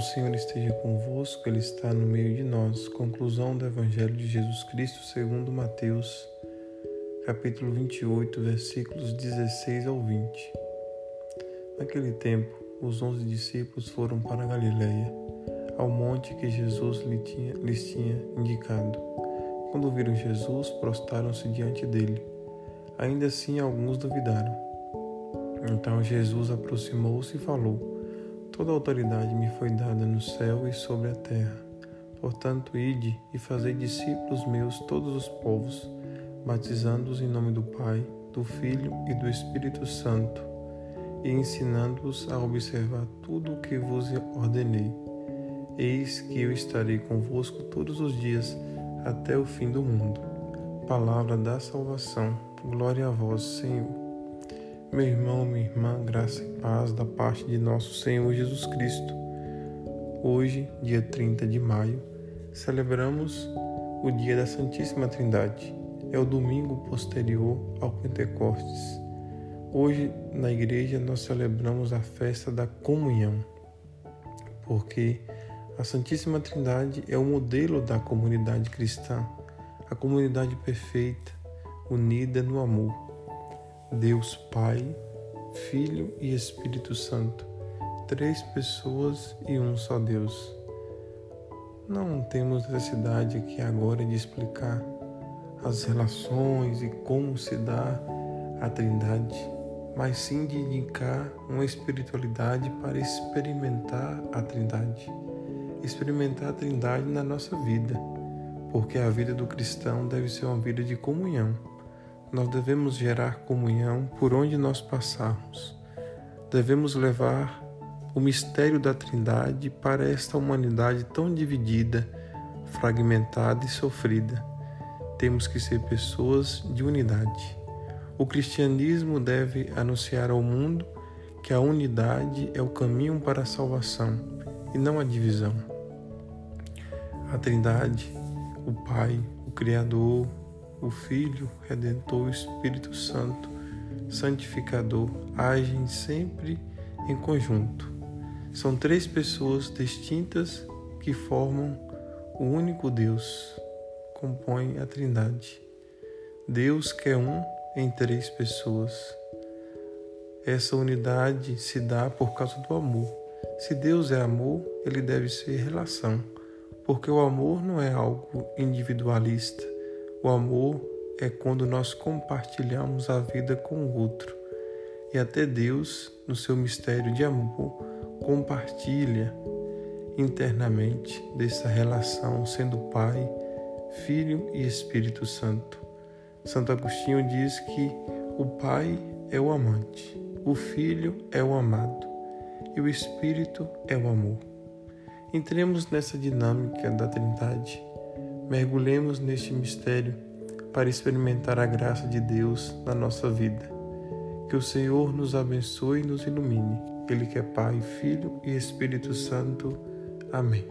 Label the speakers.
Speaker 1: O Senhor esteja convosco, Ele está no meio de nós. Conclusão do Evangelho de Jesus Cristo segundo Mateus, capítulo 28, versículos 16 ao 20. Naquele tempo, os onze discípulos foram para Galiléia, ao monte que Jesus lhes tinha, lhes tinha indicado. Quando viram Jesus, prostaram-se diante dele. Ainda assim, alguns duvidaram. Então Jesus aproximou-se e falou: Toda autoridade me foi dada no céu e sobre a terra. Portanto, ide e fazei discípulos meus todos os povos, batizando-os em nome do Pai, do Filho e do Espírito Santo, e ensinando-os a observar tudo o que vos ordenei. Eis que eu estarei convosco todos os dias até o fim do mundo. Palavra da salvação. Glória a vós, Senhor. Meu irmão, minha irmã, graça e paz da parte de nosso Senhor Jesus Cristo. Hoje, dia 30 de maio, celebramos o dia da Santíssima Trindade. É o domingo posterior ao Pentecostes. Hoje, na igreja, nós celebramos a festa da comunhão, porque a Santíssima Trindade é o modelo da comunidade cristã, a comunidade perfeita, unida no amor Deus Pai, Filho e Espírito Santo, três pessoas e um só Deus. Não temos necessidade aqui agora de explicar as relações e como se dá a Trindade, mas sim de indicar uma espiritualidade para experimentar a Trindade. Experimentar a Trindade na nossa vida, porque a vida do cristão deve ser uma vida de comunhão nós devemos gerar comunhão por onde nós passarmos. Devemos levar o mistério da Trindade para esta humanidade tão dividida, fragmentada e sofrida. Temos que ser pessoas de unidade. O cristianismo deve anunciar ao mundo que a unidade é o caminho para a salvação e não a divisão. A Trindade, o Pai, o Criador, o Filho, Redentor, o Espírito Santo, Santificador, agem sempre em conjunto. São três pessoas distintas que formam o único Deus, compõem a Trindade. Deus que é um em três pessoas. Essa unidade se dá por causa do amor. Se Deus é amor, ele deve ser relação, porque o amor não é algo individualista, o amor é quando nós compartilhamos a vida com o outro. E até Deus, no seu mistério de amor, compartilha internamente dessa relação, sendo Pai, Filho e Espírito Santo. Santo Agostinho diz que o Pai é o amante, o Filho é o amado e o Espírito é o amor. Entremos nessa dinâmica da Trindade mergulhemos neste mistério para experimentar a graça de Deus na nossa vida. Que o Senhor nos abençoe e nos ilumine. Ele que é Pai, Filho e Espírito Santo. Amém.